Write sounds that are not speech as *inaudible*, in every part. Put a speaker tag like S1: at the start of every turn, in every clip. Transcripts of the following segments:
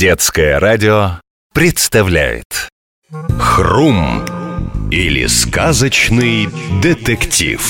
S1: Детское радио представляет Хрум или сказочный детектив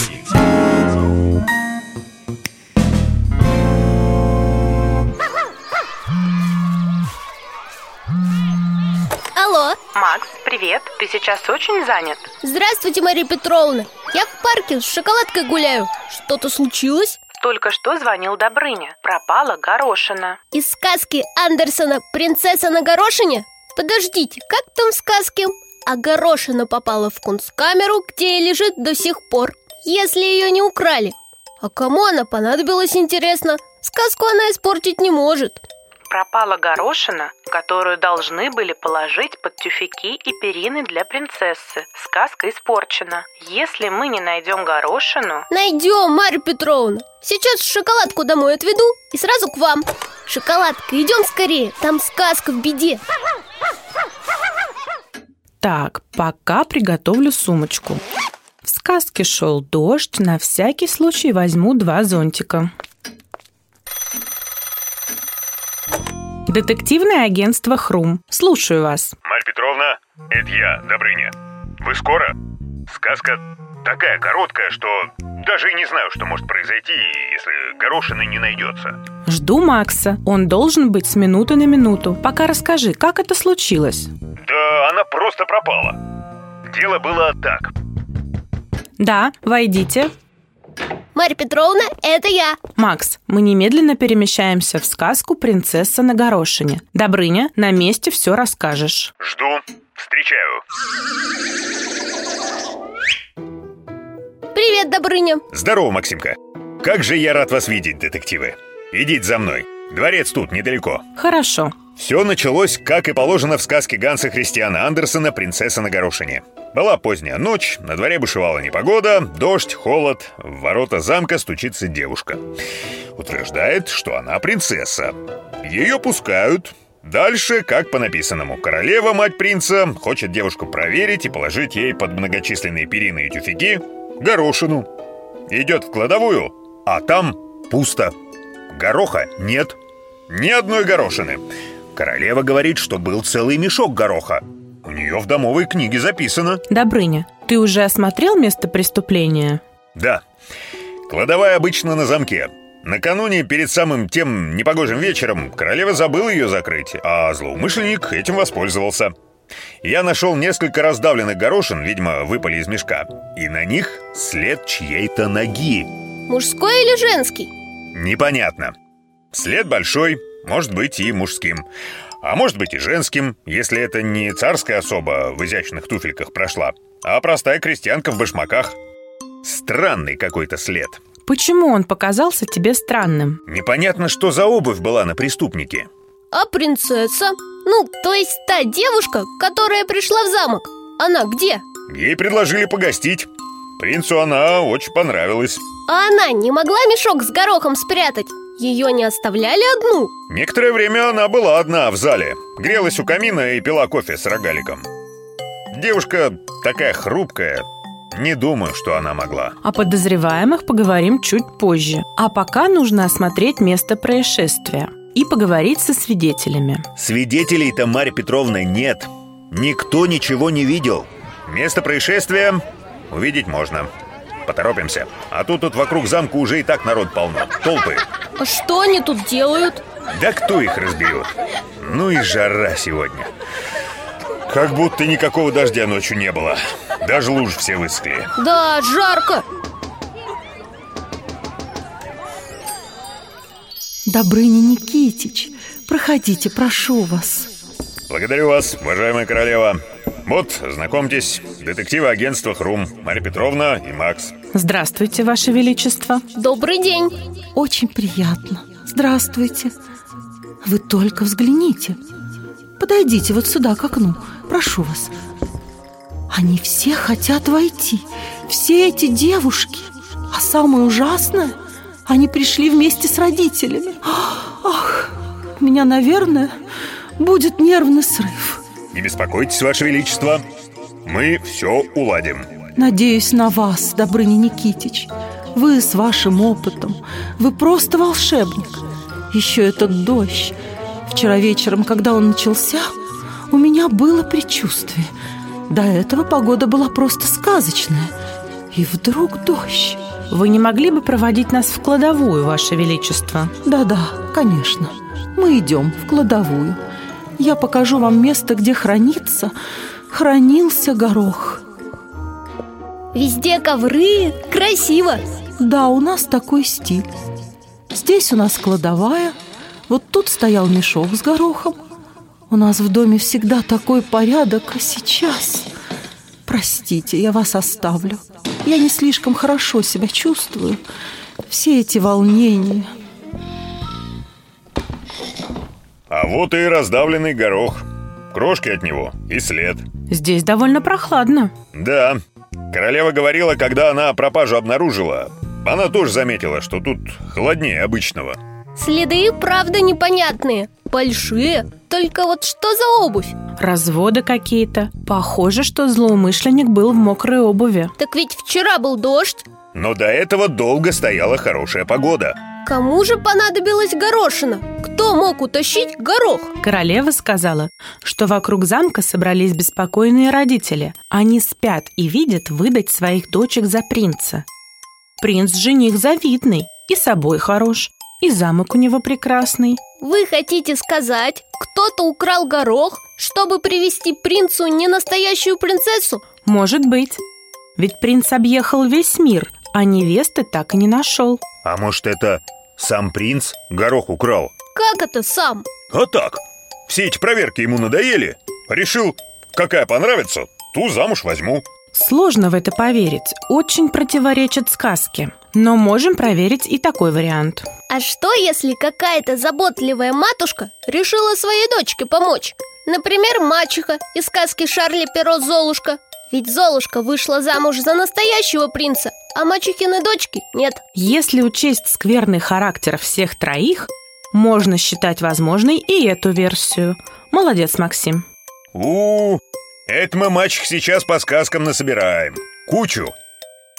S2: Алло,
S3: Макс, привет. Ты сейчас очень занят.
S2: здравствуйте, Мария Петровна Я в парке с шоколадкой гуляю Что-то случилось?
S3: Только что звонил Добрыня. Пропала горошина.
S2: Из сказки Андерсона «Принцесса на горошине»? Подождите, как там в сказке? А горошина попала в кунсткамеру, где и лежит до сих пор Если ее не украли А кому она понадобилась, интересно? Сказку она испортить не может
S3: Пропала горошина, которую должны были положить под тюфяки и перины для принцессы. Сказка испорчена. Если мы не найдем горошину...
S2: Найдем, Марья Петровна Сейчас шоколадку домой отведу и сразу к вам Шоколадка, идем скорее, там сказка в беде
S4: Так, пока приготовлю сумочку. В сказке шел дождь, на всякий случай возьму два зонтика. Детективное агентство «Хрум». Слушаю вас.
S5: Марья Петровна, это я, Добрыня. Вы скоро? Сказка такая короткая, что даже и не знаю, что может произойти, если горошины не найдется.
S4: Жду Макса. Он должен быть с минуты на минуту. Пока расскажи, как это случилось?
S5: Да она просто пропала. Дело было так.
S4: Да, войдите.
S2: Марья Петровна, это я
S4: Макс, мы немедленно перемещаемся в сказку «Принцесса на горошине». Добрыня, на месте все расскажешь.
S5: Жду. Встречаю.
S2: Привет, Добрыня
S5: Здорово, Максимка. Как же я рад вас видеть, детективы. Идите за мной. Дворец тут, недалеко.
S4: Хорошо.
S5: Все началось, как и положено в сказке Ганса Христиана Андерсена «Принцесса на горошине». Была поздняя ночь, на дворе бушевала непогода, дождь, холод, в ворота замка стучится девушка. Утверждает, что она принцесса. Ее пускают. Дальше, как по написанному, королева, мать принца, хочет девушку проверить и положить ей под многочисленные перины и тюфяки горошину. Идет в кладовую, а там пусто. Гороха нет. Ни одной горошины. Королева говорит, что был целый мешок гороха. У нее в домовой книге записано.
S4: Добрыня, ты уже осмотрел место преступления?
S5: Да. Кладовая обычно на замке. Накануне, перед самым тем непогожим вечером, королева забыла ее закрыть, а злоумышленник этим воспользовался. Я нашел несколько раздавленных горошин, видимо, выпали из мешка, и на них след чьей-то ноги.
S2: Мужской или женский?
S5: Непонятно. След большой, может быть и мужским. А может быть и женским, если это не царская особа в изящных туфельках прошла, а простая крестьянка в башмаках. Странный какой-то след.
S4: Почему он показался тебе странным?
S5: Непонятно, что за обувь была на преступнике.
S2: А принцесса? Ну, то есть та девушка, которая пришла в замок Она где?
S5: Ей предложили погостить. Принцу она очень понравилась.
S2: А она не могла мешок с горохом спрятать? Ее не оставляли одну?
S5: Некоторое время она была одна в зале. Грелась у камина и пила кофе с рогаликом. Девушка такая хрупкая. Не думаю, что она могла.
S4: О подозреваемых поговорим чуть позже. А пока нужно осмотреть место происшествия и поговорить со свидетелями.
S5: Свидетелей-то, Марья Петровна, нет. Никто ничего не видел. Место происшествия увидеть можно. Поторопимся. А тут тут вокруг замка уже и так народ полно. Толпы.
S2: А что они тут делают?
S5: Да кто их разберет? Ну и жара сегодня. Как будто никакого дождя ночью не было. Даже луж все высохли.
S2: Да, жарко
S6: Добрыня Никитич, проходите, прошу вас.
S5: Благодарю вас, уважаемая королева. Вот, знакомьтесь, детективы агентства «Хрум» Марья Петровна и Макс.
S4: Здравствуйте, Ваше Величество.
S2: Добрый день
S6: Очень приятно. Здравствуйте. Вы только взгляните. Подойдите вот сюда, к окну. Прошу вас. Они все хотят войти. Все эти девушки. А самое ужасное, они пришли вместе с родителями. Ах, у меня, наверное, будет нервный срыв.
S5: Не беспокойтесь, Ваше Величество. Мы все уладим.
S6: Надеюсь на вас, Добрыня Никитич. Вы с вашим опытом. Вы просто волшебник. Еще этот дождь. Вчера вечером, когда он начался, у меня было предчувствие. До этого погода была просто сказочная. И вдруг дождь.
S4: Вы не могли бы проводить нас в кладовую, Ваше Величество?
S6: Да-да, конечно. Мы идем в кладовую. Я покажу вам место, где хранится, хранился горох.
S2: Везде ковры, красиво
S6: Да, у нас такой стиль. Здесь у нас кладовая, вот тут стоял мешок с горохом. У нас в доме всегда такой порядок, а сейчас... Простите, я вас оставлю. Я не слишком хорошо себя чувствую. Все эти волнения.
S5: А вот и раздавленный горох. Крошки от него и след.
S4: Здесь довольно прохладно.
S5: Да, королева говорила, когда она пропажу обнаружила, она тоже заметила, что тут холоднее обычного.
S2: Следы и правда непонятные Большие Только вот что за обувь?
S4: Разводы какие-то Похоже, что злоумышленник был в мокрой обуви
S2: Так ведь вчера был дождь
S5: Но до этого долго стояла хорошая погода
S2: Кому же понадобилась горошина? Кто мог утащить горох?
S4: Королева сказала, что вокруг замка собрались беспокойные родители Они спят и видят выдать своих дочек за принца Принц жених завидный, и собой хорош, и замок у него прекрасный.
S2: Вы хотите сказать, кто-то украл горох, чтобы привести принцу не настоящую принцессу?
S4: Может быть. Ведь принц объехал весь мир, а невесты так и не нашел.
S5: А может это сам принц горох украл?
S2: Как это сам?
S5: А так, все эти проверки ему надоели. Решил, какая понравится, ту замуж возьму.
S4: Сложно в это поверить, очень противоречит сказке. Но можем проверить и такой вариант.
S2: А что, если какая-то заботливая матушка решила своей дочке помочь? Например, мачеха из сказки Шарли Перо Золушка. Ведь Золушка вышла замуж за настоящего принца, а мачехины дочки нет.
S4: Если учесть скверный характер всех троих, можно считать возможной и эту версию. Молодец, Максим.
S5: У, -у, -у это мы мачех сейчас по сказкам насобираем. Кучу.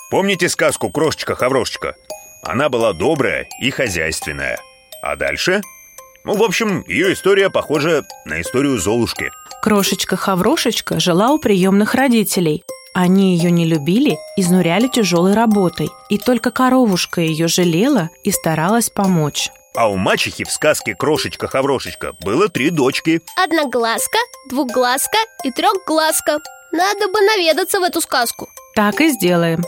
S5: Помните сказку «Крошечка-хаврошечка»? Она была добрая и хозяйственная. А дальше? Ну, в общем, ее история похожа на историю Золушки.
S4: Крошечка-хаврошечка жила у приемных родителей. Они ее не любили, изнуряли тяжелой работой. И только коровушка ее жалела и старалась помочь.
S5: А у мачехи в сказке «Крошечка-хаврошечка» было три дочки
S2: Одноглазка, двухглазка и трехглазка Надо бы наведаться в эту сказку
S4: Так и сделаем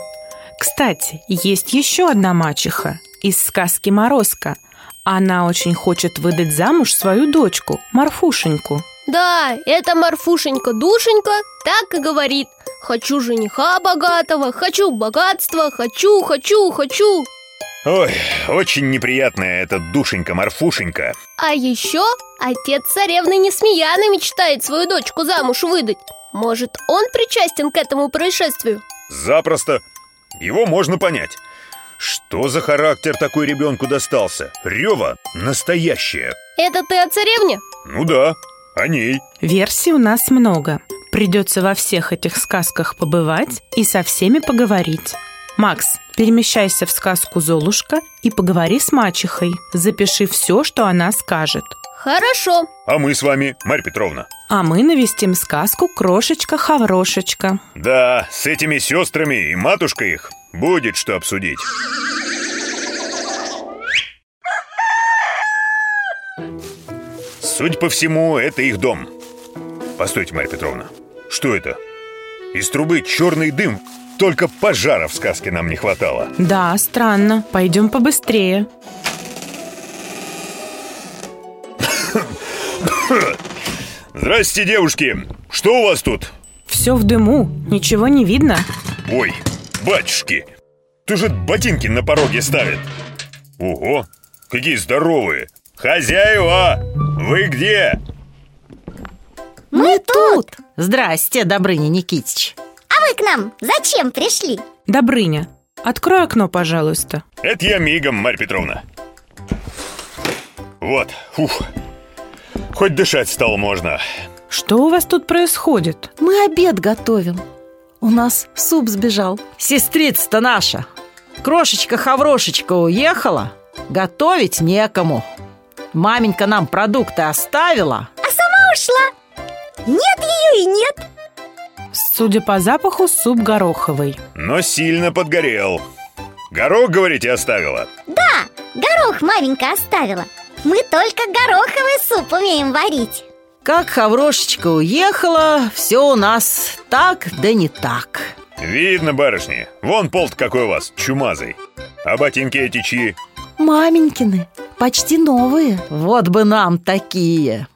S4: Кстати, есть еще одна мачеха из сказки «Морозко» Она очень хочет выдать замуж свою дочку, Марфушеньку
S2: Да, это Марфушенька-душенька так и говорит. Хочу жениха богатого, хочу богатства, хочу, хочу, хочу
S5: Ой, очень неприятная эта душенька-марфушенька
S2: А еще отец царевны Несмеяны мечтает свою дочку замуж выдать. Может, он причастен к этому происшествию?
S5: Запросто. Его можно понять. Что за характер такой ребенку достался? Рева настоящая.
S2: Это ты о царевне?
S5: Ну да, о ней
S4: Версий у нас много Придется во всех этих сказках побывать и со всеми поговорить Макс, перемещайся в сказку «Золушка» и поговори с мачехой. Запиши все, что она скажет.
S2: Хорошо.
S5: А мы с вами, Марья Петровна?
S4: А мы навестим сказку «Крошечка-хаврошечка».
S5: Да, с этими сестрами и матушкой их будет что обсудить. Судя по всему, это их дом. Постойте, Марья Петровна, что это? Из трубы черный дым только пожара в сказке нам не хватало.
S4: Да, странно. Пойдем побыстрее.
S5: Здрасте, девушки. Что у вас тут?
S4: Все в дыму. Ничего не видно.
S5: Ой, батюшки. Ты же ботинки на пороге ставит. Ого, какие здоровые. Хозяева, вы где?
S7: Мы тут! Здрасте, Добрыня Никитич
S8: А вы к нам зачем пришли?
S4: Добрыня, открой окно, пожалуйста.
S5: Это я мигом, Марья Петровна. Вот, ух. Хоть дышать стало можно.
S4: Что у вас тут происходит?
S6: Мы обед готовим. У нас суп сбежал.
S7: Сестрица-то наша Крошечка-хаврошечка уехала Готовить некому Маменька нам продукты оставила.
S8: А сама ушла. Нет ее и нет.
S4: Судя по запаху, суп гороховый.
S5: Но сильно подгорел. Горох, говорите, оставила?
S8: Да, горох маменька оставила. Мы только гороховый суп умеем варить.
S7: Как Хаврошечка уехала, все у нас так да не так.
S5: Видно, барышни. Вон полт какой у вас, чумазый. А ботинки эти чьи?
S6: Маменькины, почти новые.
S7: Вот бы нам такие.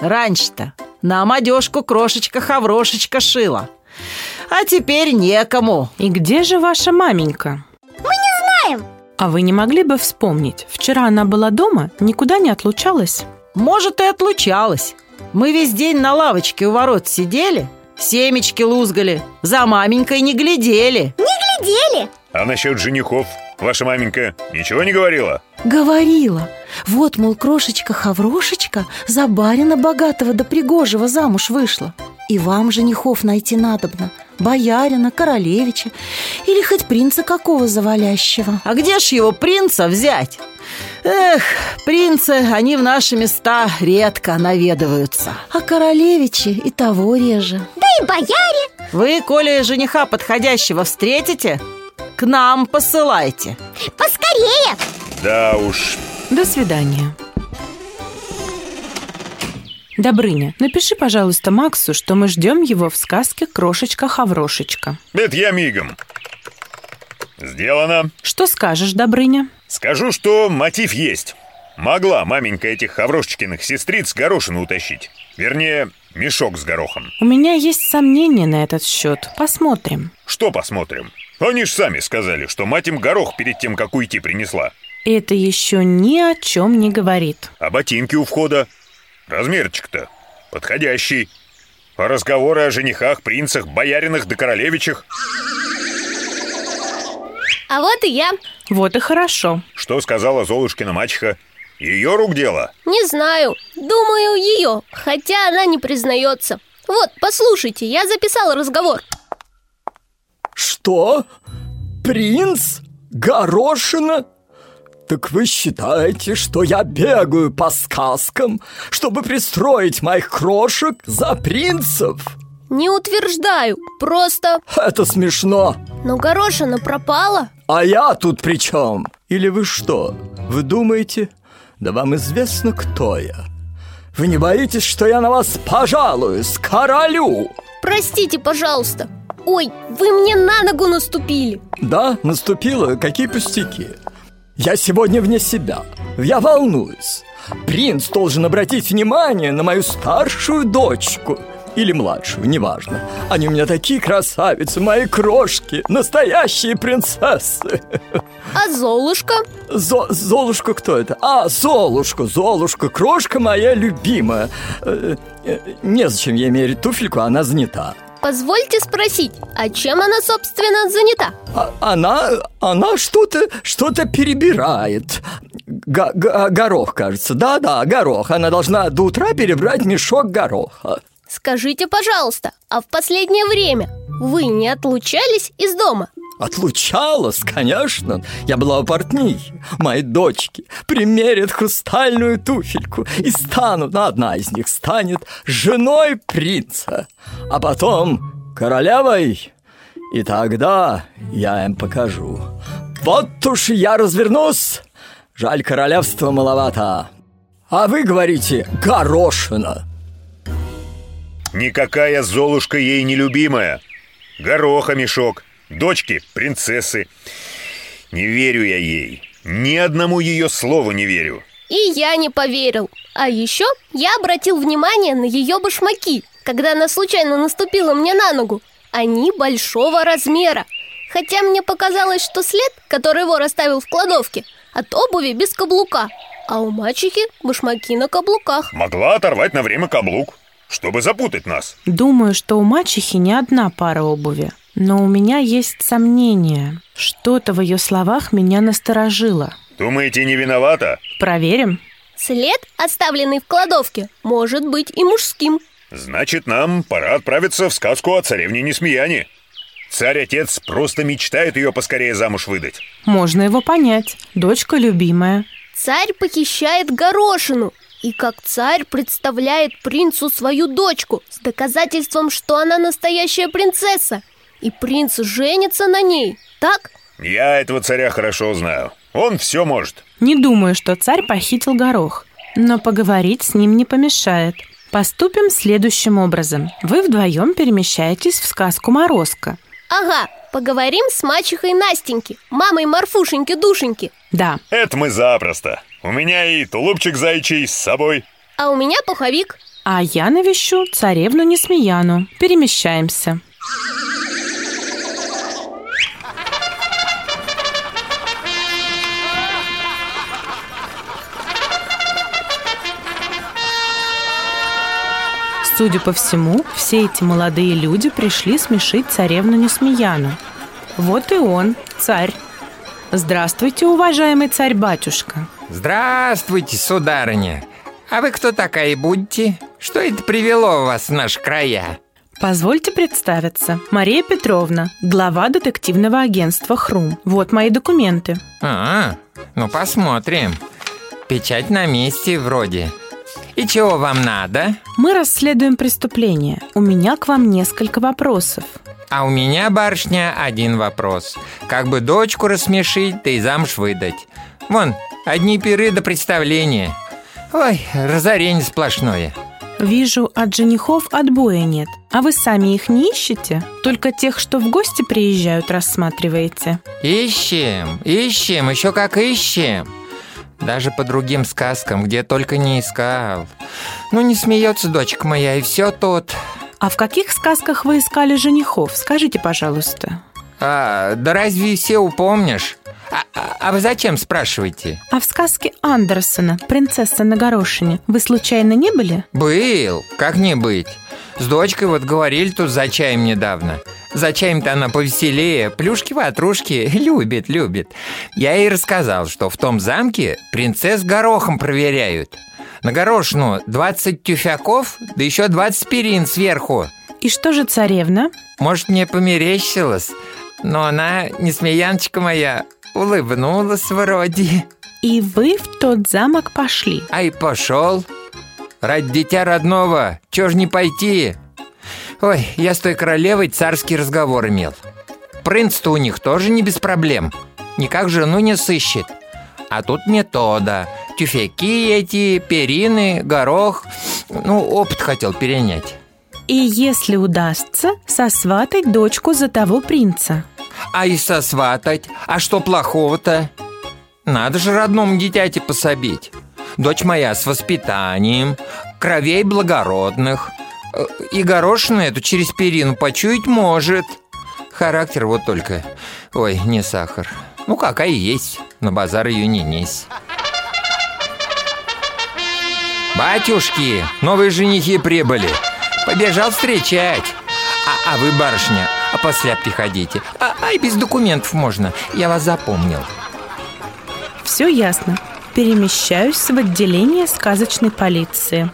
S7: Раньше-то нам одежку крошечка-хаврошечка шила. А теперь некому.
S4: И где же ваша маменька?
S8: Мы не знаем.
S4: А вы не могли бы вспомнить? Вчера она была дома, никуда не отлучалась.
S7: Может, и отлучалась. Мы весь день на лавочке у ворот сидели, семечки лузгали, за маменькой не глядели.
S8: Не глядели.
S5: А насчет женихов ваша маменька ничего не говорила?
S6: Говорила. Вот, мол, крошечка-хаврошечка за барина богатого да пригожего замуж вышла. И вам женихов найти надобно. Боярина, королевича или хоть принца какого завалящего.
S7: А где ж его принца взять? Эх, принцы, они в наши места редко наведываются.
S6: А королевичи и того реже.
S8: Да и бояре.
S7: Вы, коли жениха подходящего встретите, к нам посылайте.
S8: Поскорее.
S5: Да уж.
S4: До свидания. Добрыня, напиши, пожалуйста, Максу, что мы ждем его в сказке «Крошечка-хаврошечка».
S5: Это я мигом. Сделано.
S4: Что скажешь, Добрыня?
S5: Скажу, что мотив есть. Могла маменька этих хаврошечкиных сестриц горошину утащить. Вернее, мешок с горохом.
S4: У меня есть сомнения на этот счет. Посмотрим.
S5: Что посмотрим? Они ж сами сказали, что мать им горох перед тем, как уйти, принесла.
S4: Это еще ни о чем не говорит.
S5: А ботинки у входа? Размерчик-то подходящий. А разговоры о женихах, принцах, бояринах да королевичах?
S2: А вот и я.
S4: Вот и хорошо.
S5: Что сказала Золушкина мачеха? Ее рук дело?
S2: Не знаю. Думаю, ее. Хотя она не признается. Вот, послушайте, я записал разговор.
S9: Что? Принц? Горошина? Так вы считаете, что я бегаю по сказкам, чтобы пристроить моих крошек за принцев?
S2: Не утверждаю, просто...
S9: Это смешно.
S2: Но горошина пропала.
S9: А я тут при чем? Или вы что? Вы думаете? Да вам известно, кто я. Вы не боитесь, что я на вас пожалуюсь, королю?
S2: Простите, пожалуйста. Ой, вы мне на ногу наступили.
S9: Да, наступило, какие пустяки. Я сегодня вне себя. Я волнуюсь. Принц должен обратить внимание на мою старшую дочку или младшую, неважно. Они у меня такие красавицы, мои крошки, настоящие принцессы.
S2: А Золушка?
S9: Зо Золушка кто это? А, Золушка, Золушка, крошка моя любимая. Э, э, незачем ей мерить туфельку, она занята.
S2: Позвольте спросить, а чем она, собственно, занята?
S9: А, она, она что-то, что-то перебирает. Г -г горох, кажется. Да-да, горох. Она должна до утра перебрать мешок гороха.
S2: Скажите, пожалуйста, а в последнее время вы не отлучались из дома?
S9: Отлучалась, конечно. Я была у портней. Мои дочки примерят хрустальную туфельку и станут, ну, одна из них станет женой принца, а потом королевой. И тогда я им покажу. Вот уж я развернусь. Жаль, королевства маловато. А вы говорите «горошина».
S5: Никакая Золушка ей не любимая. Гороха мешок, дочки принцессы. Не верю я ей. Ни одному ее слову не верю.
S2: И я не поверил. А еще я обратил внимание на ее башмаки, когда она случайно наступила мне на ногу. Они большого размера. Хотя мне показалось, что след, который вор оставил в кладовке, от обуви без каблука. А у мачехи башмаки на каблуках.
S5: Могла оторвать на время каблук чтобы запутать нас.
S4: Думаю, что у мачехи не одна пара обуви. Но у меня есть сомнения. Что-то в ее словах меня насторожило.
S5: Думаете, не виновата?
S4: Проверим.
S2: След, оставленный в кладовке, может быть и мужским.
S5: Значит, нам пора отправиться в сказку о царевне Несмеяне. Царь-отец просто мечтает ее поскорее замуж выдать.
S4: Можно его понять. Дочка любимая.
S2: царь похищает горошину И как царь представляет принцу свою дочку С доказательством, что она настоящая принцесса И принц женится на ней, так?
S5: Я этого царя хорошо знаю. Он все может.
S4: Не думаю, что царь похитил горох, но поговорить с ним не помешает. Поступим следующим образом. Вы вдвоем перемещаетесь в сказку «Морозко».
S2: Ага, поговорим с мачехой Настеньки Мамой Марфушеньки-душеньки
S4: Да,
S5: Это мы запросто. У меня и тулупчик зайчий с собой.
S2: А у меня пуховик
S4: а я навещу царевну Несмеяну. Перемещаемся. Судя по всему, все эти молодые люди пришли смешить царевну Несмеяну. Вот и он, царь. Здравствуйте, уважаемый царь-батюшка.
S10: Здравствуйте, сударыня. А вы кто такая будете? Что это привело вас в наши края?
S4: Позвольте представиться. Мария Петровна, глава детективного агентства «Хрум». Вот мои документы.
S10: А, ну посмотрим. Печать на месте вроде. И чего вам надо?
S4: Мы расследуем преступление. У меня к вам несколько вопросов.
S10: А у меня, барышня, один вопрос. Как бы дочку рассмешить, да и замуж выдать. Вон, одни пиры до представления. Ой, разорение сплошное.
S4: Вижу, от женихов отбоя нет. А вы сами их не ищете? Только тех, что в гости приезжают, рассматриваете.
S10: Ищем, ищем, еще как ищем. Даже по другим сказкам, где только не искал. Ну, не смеется дочка моя, и все тут.
S4: А в каких сказках вы искали женихов? Скажите, пожалуйста.
S10: А, да разве все упомнишь? А, а- а вы зачем спрашиваете?
S4: А в сказке Андерсона «Принцесса на горошине» вы случайно не были?
S10: Был, как не быть. С дочкой вот говорили тут за чаем недавно. За чаем-то она повеселее, плюшки-ватрушки *laughs* любит, любит. Я ей рассказал, что в том замке принцесс горохом проверяют. На горошину 20 тюфяков, да еще 20 перин сверху.
S4: И что же царевна?
S10: Может, мне померещилось, но она, несмеяночка моя, улыбнулась вроде.
S4: И вы в тот замок пошли.
S10: Ай, пошел. Ради дитя родного, чё ж не пойти? Ой, я с той королевой царский разговор имел. Принц-то у них тоже не без проблем. Никак жену не сыщет. А тут метода. Тюфяки эти, перины, горох. Ну, опыт хотел перенять.
S4: И если удастся, сосватать дочку за того принца.
S10: А и сосватать? А что плохого-то? Надо же родному дитяти пособить. Дочь моя с воспитанием, кровей благородных. И горошину эту через перину почуять может. Характер вот только... Ой, не сахар. Ну, какая есть. На базар ее не несть. Батюшки, новые женихи прибыли. Побежал встречать. А, а вы, барышня, а после приходите. А, а и без документов можно. Я вас запомнил.
S4: Все ясно. Перемещаюсь в отделение сказочной полиции.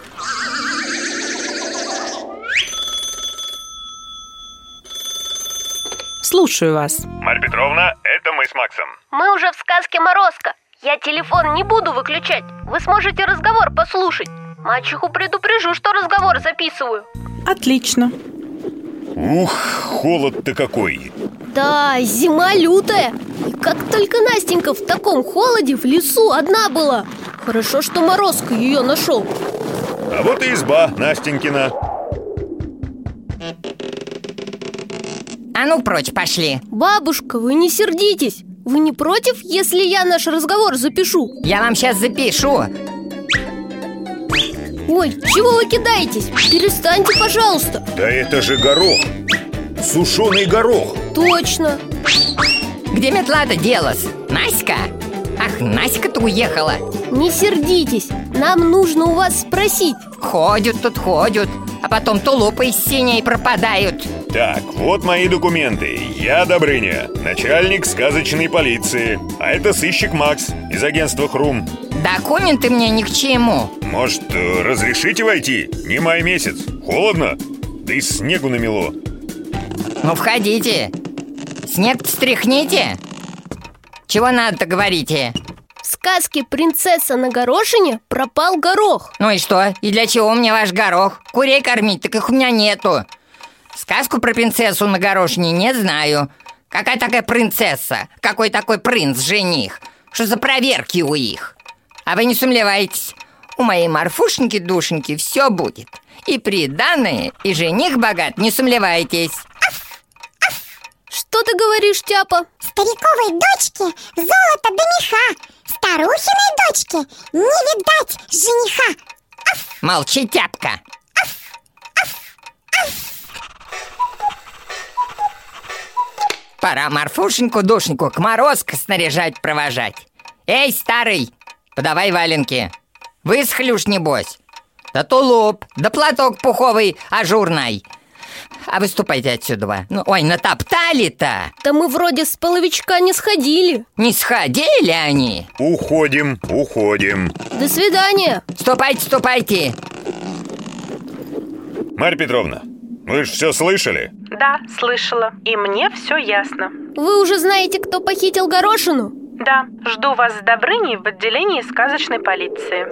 S4: Слушаю вас.
S5: Марья Петровна, это мы с Максом.
S2: Мы уже в сказке Морозко Я телефон не буду выключать Вы сможете разговор послушать Мачеху предупрежу, что разговор записываю
S4: Отлично.
S5: Ух, холод-то какой.
S2: Да, зима лютая И как только Настенька в таком холоде в лесу одна была Хорошо, что Морозко ее нашел
S5: А вот и изба Настенькина.
S11: А ну прочь пошли
S2: Бабушка, вы не сердитесь Вы не против, если я наш разговор запишу?
S11: Я вам сейчас запишу
S2: Ой, чего вы кидаетесь? Перестаньте, пожалуйста
S5: Да это же горох. Сушеный горох.
S2: Точно
S11: Где метла-то делась? Наська? Ах, Наська-то уехала
S2: Не сердитесь Нам нужно у вас спросить
S11: Ходят тут, ходят А потом тулупы из синей пропадают
S5: Так, вот мои документы. Я Добрыня, начальник сказочной полиции. А это сыщик Макс из агентства Хрум.
S11: Документы мне ни к чему
S5: Может, разрешите войти? Не май месяц. Холодно? Да и снегу намело.
S11: Ну, входите Снег стряхните Чего надо-то говорите?
S2: В сказке «Принцесса на горошине» пропал горох
S11: Ну и что? И для чего мне ваш горох? Курей кормить, так их у меня нету Сказку про принцессу на горошине не знаю Какая такая принцесса? Какой такой принц-жених? Что за проверки у их? А вы не сомневайтесь У моей Марфушеньки-душеньки все будет И приданное, и жених богат, не сомневайтесь
S2: Что ты говоришь, Тяпа?
S8: Стариковой дочке золото до меха Старухиной дочке не видать жениха.
S11: Молчи, тяпка Пора Марфушеньку-душеньку к морозко снаряжать провожать. Эй, старый, подавай валенки. Высохли уж небось. Да тулуп, да платок пуховый ажурный А выступайте отсюда ну, Ой, натоптали-то
S2: Да мы вроде с половичка не сходили
S11: Не сходили они
S5: Уходим, уходим
S2: До свидания
S11: Ступайте, ступайте
S5: Марья Петровна, вы же все слышали?
S3: Да, слышала. И мне все ясно.
S2: Вы уже знаете, кто похитил горошину?
S3: Да, жду вас с Добрыней в отделении сказочной полиции.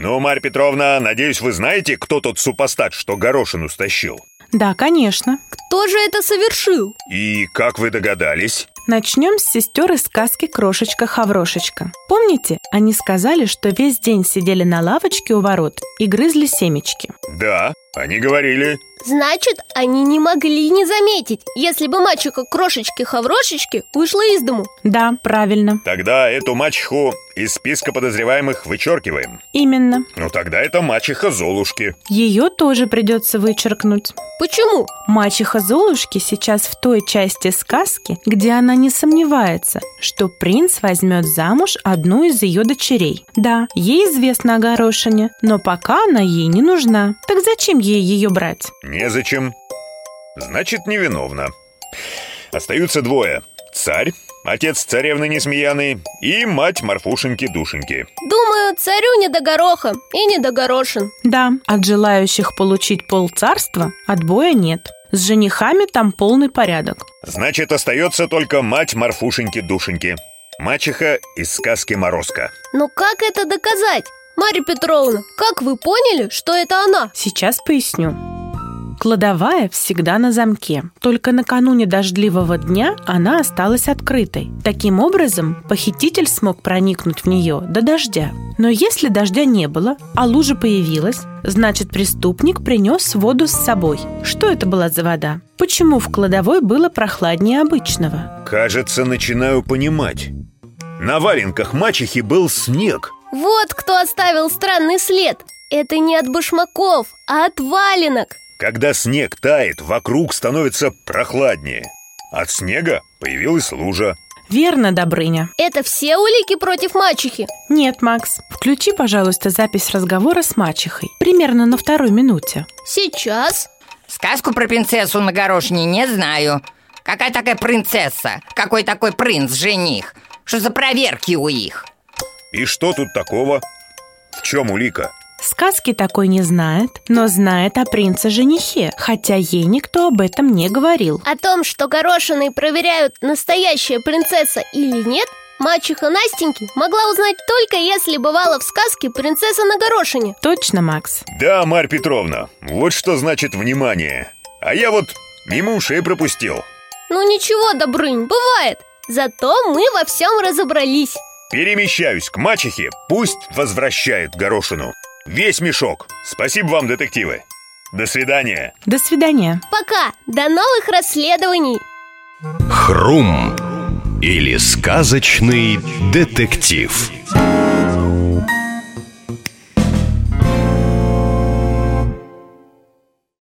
S5: Ну, Марья Петровна, надеюсь, вы знаете, кто тот супостат, что горошину стащил?
S4: Да, конечно.
S2: Кто же это совершил?
S5: И как вы догадались?
S4: Начнем с сестер из сказки «Крошечка-хаврошечка». Помните, они сказали, что весь день сидели на лавочке у ворот и грызли семечки?
S5: Да, они говорили.
S2: Значит, они не могли не заметить, если бы мачеха крошечки-хаврошечки вышла из дому
S4: Да, правильно.
S5: Тогда эту мачеху из списка подозреваемых вычеркиваем.
S4: Именно.
S5: Ну тогда это мачеха Золушки.
S4: Ее тоже придется вычеркнуть.
S2: Почему?
S4: Мачеха Золушки сейчас в той части сказки, где она не сомневается, что принц возьмет замуж одну из ее дочерей. Да, ей известно о горошине, но пока она ей не нужна. Так зачем ей ее брать?
S5: Незачем. Значит, невиновна. Остаются двое. Царь, отец царевны Несмеяны и мать Марфушеньки-душеньки.
S2: Думаю, царю не до гороха и не до горошин
S4: Да, от желающих получить пол царства отбоя нет. С женихами там полный порядок.
S5: Значит, остается только мать Марфушеньки-душеньки. Мачеха из сказки «Морозко».
S2: Но как это доказать? Марья Петровна, как вы поняли, что это она?
S4: Сейчас поясню. Кладовая всегда на замке. Только накануне дождливого дня она осталась открытой. Таким образом, похититель смог проникнуть в нее до дождя. Но если дождя не было, а лужа появилась, значит преступник принес воду с собой. Что это была за вода? Почему в кладовой было прохладнее обычного?
S5: Кажется, начинаю понимать. На валенках мачехи был снег.
S2: Вот кто оставил странный след Это не от башмаков, а от валенок
S5: Когда снег тает, вокруг становится прохладнее. От снега появилась лужа.
S4: Верно, Добрыня.
S2: Это все улики против мачехи?
S4: Нет, Макс. Включи, пожалуйста, запись разговора с мачехой. Примерно на второй минуте.
S2: Сейчас
S11: Сказку про принцессу на горошине не знаю Какая такая принцесса? Какой такой принц-жених? Что за проверки у их?
S5: И что тут такого? В чем улика?
S4: Сказки такой не знает, но знает о принце-женихе, хотя ей никто об этом не говорил.
S2: О том, что горошины проверяют, настоящая принцесса или нет Мачеха Настеньки могла узнать только если бывала в сказке «Принцесса на горошине»
S4: Точно, Макс.
S5: Да, Марь Петровна, вот что значит внимание. А я вот мимо ушей пропустил.
S2: Ну ничего, Добрынь, бывает Зато мы во всем разобрались
S5: Перемещаюсь к мачехе, пусть возвращает горошину. Весь мешок. Спасибо вам, детективы. До свидания.
S4: До свидания.
S2: Пока, до новых расследований
S1: Хрум или сказочный детектив.